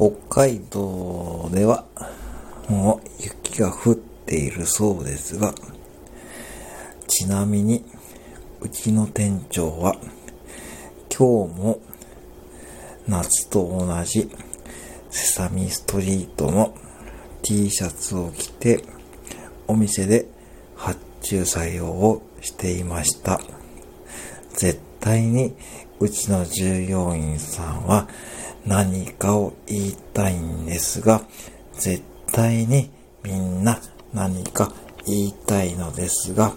北海道ではもう雪が降っているそうですが、ちなみにうちの店長は今日も夏と同じセサミストリートの T シャツを着てお店で発注作業をしていました。絶対にうちの従業員さんは何かを言いたいんですが、絶対にみんな何か言いたいのですが、